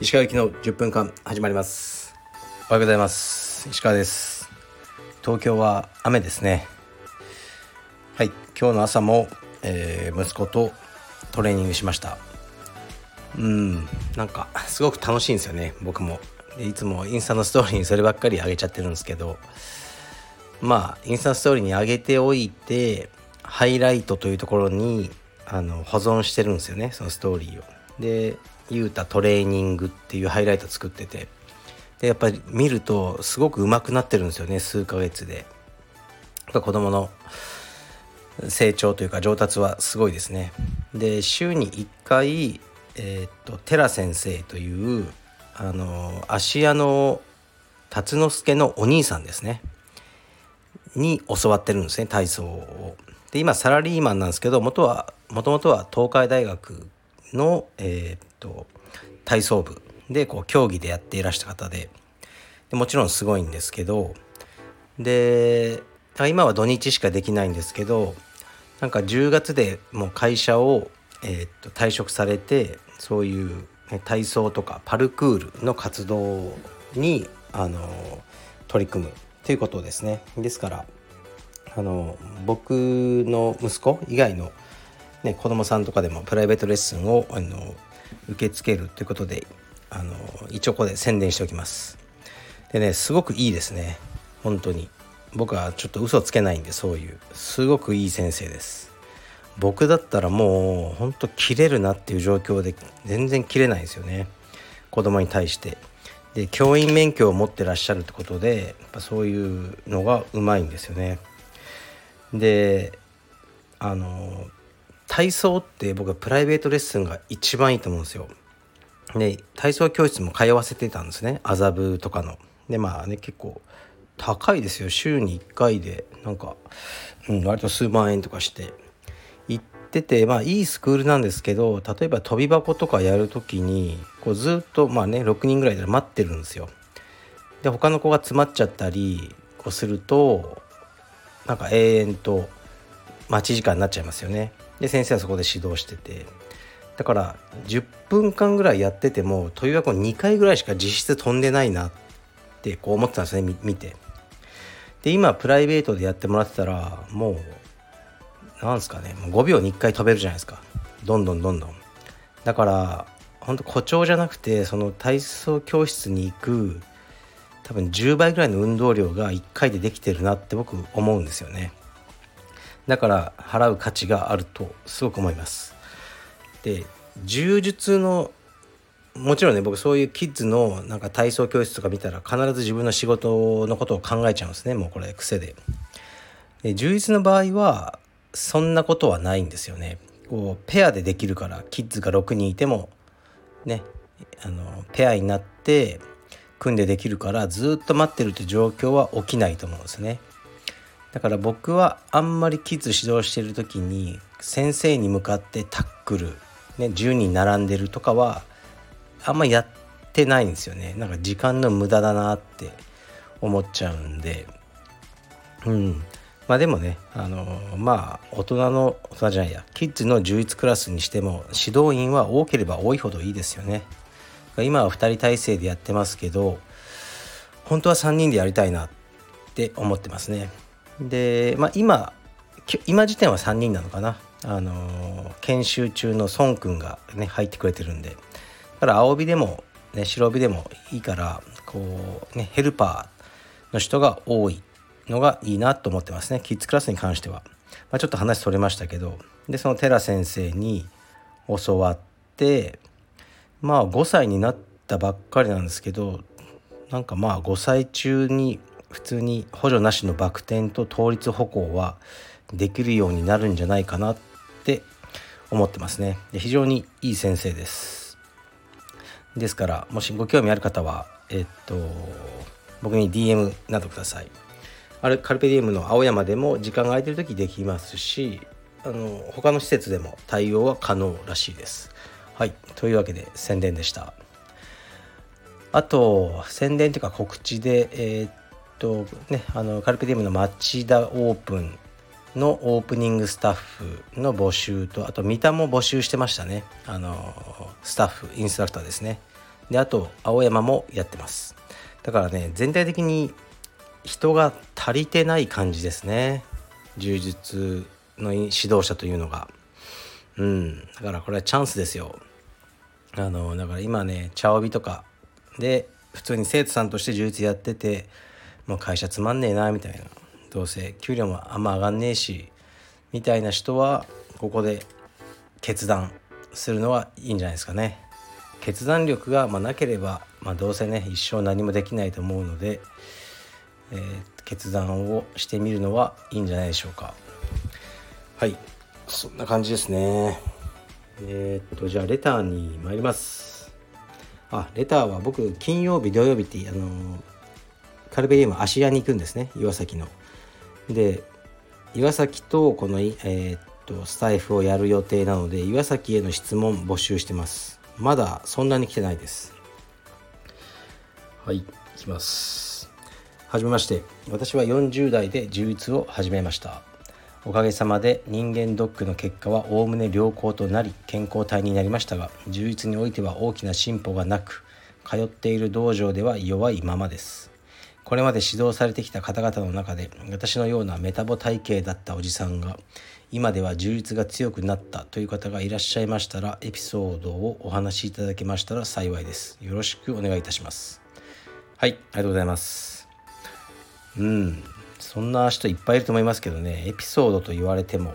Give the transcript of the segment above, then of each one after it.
石川行きの10分間始まります。おはようございます。石川です。東京は雨ですね。はい。今日の朝も、えー、息子とトレーニングしました。うん。なんかすごく楽しいんですよね。僕も。いつもインスタのストーリーにそればっかり上げちゃってるんですけど。まあインスタのストーリーに上げておいてハイライトというところにあの保存してるんですよねそのストーリーを。でゆうたトレーニングっていうハイライト作っててでやっぱり見るとすごく上手くなってるんですよね数ヶ月で。子供の成長というか上達はすごいですね。で週に1回、えー、っとテラ先生というあの芦屋の辰之助のお兄さんですねに教わってるんですね体操を。で今サラリーマンなんですけど元はもともとは東海大学の、えー、っと体操部でこう競技でやっていらした方ででもちろんすごいんですけどで今は土日しかできないんですけどなんか10月でもう会社を、えー、っと退職されてそういう、体操とかパルクールの活動にあの取り組むということですね。ですからあの僕の息子以外の、ね、子供さんとかでもプライベートレッスンをあの受け付けるということであの一応ここで宣伝しておきます。でねすごくいいですね。本当に。僕はちょっと嘘つけないんでそういう。すごくいい先生です。僕だったらもうほんと切れるなっていう状況で全然切れないですよね。子供に対して。で教員免許を持ってらっしゃるってことでやっぱそういうのがうまいんですよね。であの体操って僕はプライベートレッスンが一番いいと思うんですよ。で体操教室も通わせてたんですね。麻布とかの。でまあね結構高いですよ。週に1回でなんか、うん、割と数万円とかして。行っててまあいいスクールなんですけど例えば跳び箱とかやる時にこうずっとまあね6人ぐらいで待ってるんですよ。で他の子が詰まっちゃったりこうするとなんか永遠と待ち時間になっちゃいますよね。で先生はそこで指導しててだから10分間ぐらいやってても跳び箱2回ぐらいしか実質飛んでないなってこう思ってたんですね見て。で今プライベートでやってもらってたらもうなんですかねもう5秒に1回飛べるじゃないですかどんどんどんどんだから本当誇張じゃなくてその体操教室に行く多分10倍ぐらいの運動量が1回でできてるなって僕思うんですよねだから払う価値があるとすごく思いますで柔術のもちろんね僕そういうキッズのなんか体操教室とか見たら必ず自分の仕事のことを考えちゃうんですねもうこれ癖で。で充実の場合はそんなことはないんですよね。こうペアでできるからキッズが6人いてもねあのペアになって組んでできるからずっと待ってるって状況は起きないと思うんですね。だから僕はあんまりキッズ指導してる時に先生に向かってタックル、ね、10人並んでるとかはあんまやってないんですよね。なんか時間の無駄だなって思っちゃうんで。うん。まあでもねあのまあ大人の大人じゃないやキッズの充実クラスにしても指導員は多ければ多いほどいいですよね。今は2人体制でやってますけど本当は3人でやりたいなって思ってますね。でまあ今今時点は3人なのかな。あの研修中の孫くんがね入ってくれてるんで。だから青帯でも、ね、白帯でもいいからこう、ね、ヘルパーの人が多いのがいいなと思ってますね。キッズクラスに関しては、まあ、ちょっと話それましたけど。でその寺先生に教わってまあ5歳になったばっかりなんですけどなんかまあ5歳中に普通に補助なしのバク転と倒立歩行はできるようになるんじゃないかなって思ってますね。で非常にいい先生です。ですからもしご興味ある方はえっと僕に DM などください。あれカルペディウムの青山でも時間が空いてる時できますしあの他の施設でも対応は可能らしいです。はい。というわけで宣伝でした。あと宣伝というか告知でえー、っとねあのカルペディウムの町田オープンのオープニングスタッフの募集とあと三田も募集してましたね。あのスタッフインストラクターですね。であと青山もやってます。だからね全体的に人が足りてない感じですね。柔術の指導者というのが。うん。だからこれはチャンスですよ。あのだから今ね茶帯とかで普通に生徒さんとして充実やっててもう会社つまんねえなみたいな。どうせ給料もあんま上がんねえしみたいな人はここで決断するのはいいんじゃないですかね。決断力がまなければ、まあ、どうせね一生何もできないと思うので、えー、決断をしてみるのはいいんじゃないでしょうか。はい。そんな感じですね。えー、っとじゃあレターに参ります。あレターは僕金曜日土曜日ってあのカルベディウム芦屋に行くんですね。岩崎の。で岩崎とこの、えー、っとスタイフをやる予定なので岩崎への質問募集してます。まだそんなに来てないです。はいいきます。はじめまして。私は40代で充実を始めましたおかげさまで人間ドックの結果はおおむね良好となり健康体になりましたが充実においては大きな進歩がなく通っている道場では弱いままです。これまで指導されてきた方々の中で私のようなメタボ体型だったおじさんが今では充実が強くなったという方がいらっしゃいましたらエピソードをお話しいただけましたら幸いです。よろしくお願いいたします。はいありがとうございます。うん。そんな人いっぱいいると思いますけどね。エピソードと言われても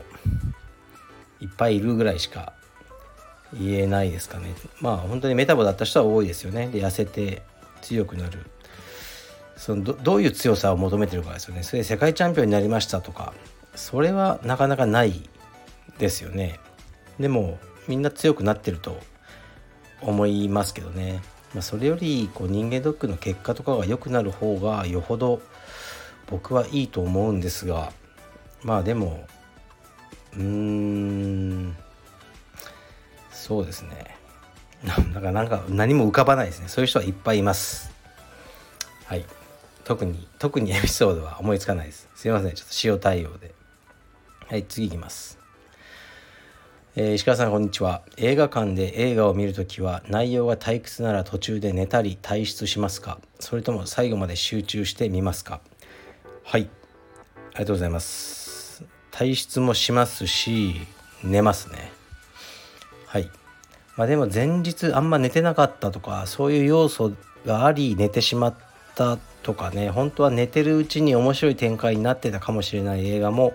いっぱいいるぐらいしか言えないですかね。まあ本当にメタボだった人は多いですよね。で痩せて強くなる。そのどういう強さを求めてるかですよね。それで世界チャンピオンになりましたとかそれはなかなかないですよね。でもみんな強くなってると思いますけどね、まあ、それよりこう人間ドックの結果とかが良くなる方がよほど僕はいいと思うんですがまあでもうーんそうですね。なんかなんか何も浮かばないですね。そういう人はいっぱいいます。はい。特に特にエピソードは思いつかないです。すいません。ちょっと塩対応で。はい次いきます。えー、石川さんこんにちは。映画館で映画を見るときは内容が退屈なら途中で寝たり退出しますか？それとも最後まで集中して見ますか？はい。ありがとうございます。退出もしますし寝ますね。はい。まあでも前日あんま寝てなかったとかそういう要素があり寝てしまったとかね本当は寝てるうちに面白い展開になってたかもしれない映画も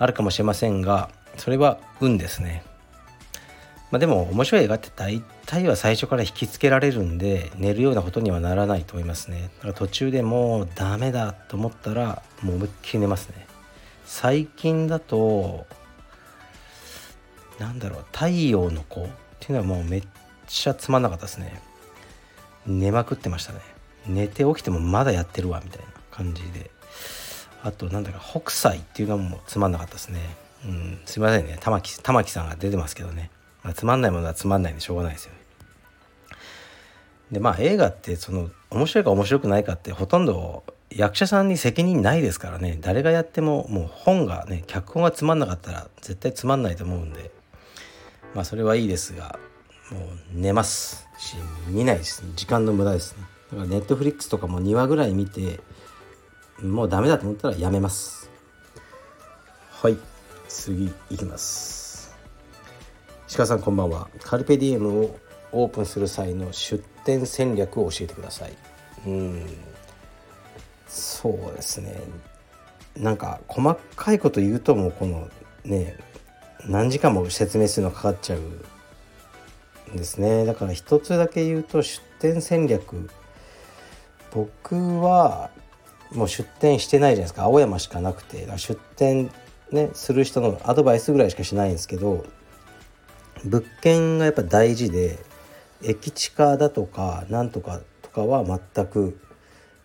あるかもしれませんがそれは運ですね。まあ、でも面白い映画って大体は最初から引きつけられるんで寝るようなことにはならないと思いますね。だから途中でもうダメだと思ったらもう思いっきり寝ますね。最近だとなんだろう太陽の子っていうのはもうめっちゃつまんなかったですね。寝まくってましたね。寝て起きてもまだやってるわみたいな感じで。あとなんだか北斎っていうのもつまんなかったですね。うんすいませんね。玉木玉木さんが出てますけどね、つまんないものはつまんないでしょうがないですよね。でまあ映画ってその面白いか面白くないかってほとんど役者さんに責任ないですからね。誰がやってももう本がね脚本がつまんなかったら絶対つまんないと思うんで。まあそれはいいですがもう寝ますし見ないですね時間の無駄ですね。だからネットフリックスとかも2話ぐらい見てもうダメだと思ったらやめます。はい。次いきます。鹿さんこんばんは。カルペディエムをオープンする際の出店戦略を教えてください。うん。そうですね。なんか細かいこと言うともうこのね何時間も説明するのかかっちゃうんですね。だから一つだけ言うと出店戦略。僕はもう出店してないじゃないですか。青山しかなくて。出店ねする人のアドバイスぐらいしかしないんですけど物件がやっぱ大事で駅地下だとかなんとかとかは全く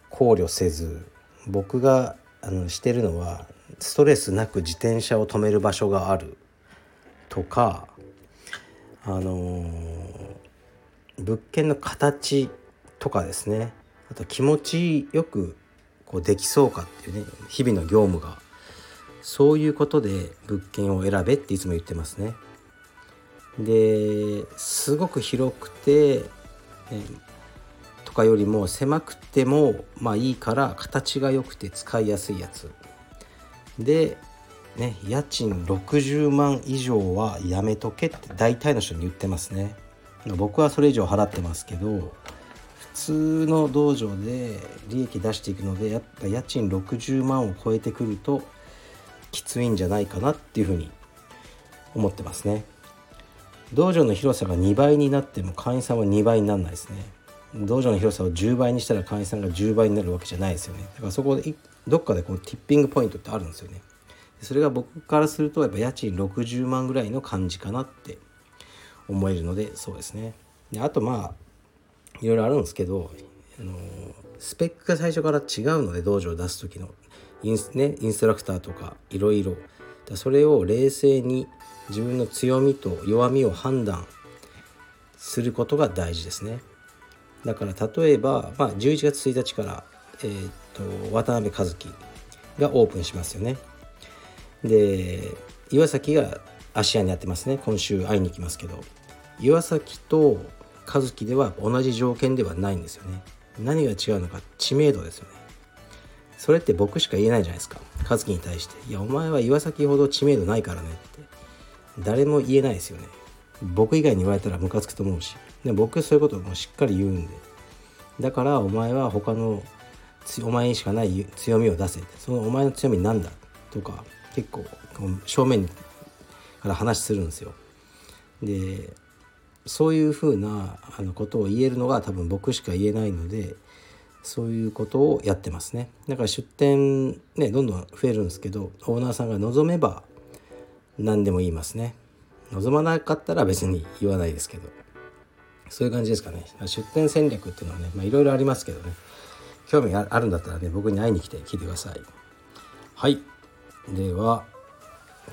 考慮せず僕があのしてるのはストレスなく自転車を止める場所があるとかあの、物件の形とかですねあと気持ちよくこうできそうかっていうね日々の業務がそういうことで物件を選べっていつも言ってますね。ですごく広くて、えとかよりも狭くてもまあいいから形が良くて使いやすいやつ。でね家賃60万以上はやめとけって大体の人に言ってますね。僕はそれ以上払ってますけど普通の道場で利益出していくのでやっぱ家賃60万を超えてくるときついんじゃないかなっていうふうに思ってますね。道場の広さが2倍になっても会員さんは2倍にならないですね。道場の広さを10倍にしたら会員さんが10倍になるわけじゃないですよね。だからそこでどっかでこのティッピングポイントってあるんですよね。それが僕からするとやっぱ家賃60万ぐらいの感じかなって思えるのでそうですね。であとまあいろいろあるんですけどあのスペックが最初から違うので道場を出す時の。インス,、ね、インストラクターとかいろいろ。それを冷静に自分の強みと弱みを判断することが大事ですね。だから例えば、まあ、11月1日から、えーと、渡辺和樹がオープンしますよね。で岩崎が芦屋にやってますね。今週会いに行きますけど。岩崎と和樹では同じ条件ではないんですよね。何が違うのか知名度ですよね。それって僕しか言えないじゃないですか。和樹に対して「いやお前は岩崎ほど知名度ないからね」って。誰も言えないですよね。僕以外に言われたらムカつくと思うし。で僕そういうこともしっかり言うんで。だからお前は他のお前にしかない強みを出せ。そのお前の強みなんだ。とか結構正面から話するんですよ。でそういうふうなあのことを言えるのが多分僕しか言えないのでそういうことをやってますね。だから出店ねどんどん増えるんですけどオーナーさんが望めば何でも言いますね。望まなかったら別に言わないですけど。そういう感じですかね。出店戦略っていうのはねいろいろありますけどね。興味があるんだったらね僕に会いに来て聞いてください。はい。では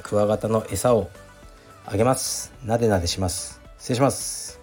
クワガタの餌をあげます。なでなでします。失礼します。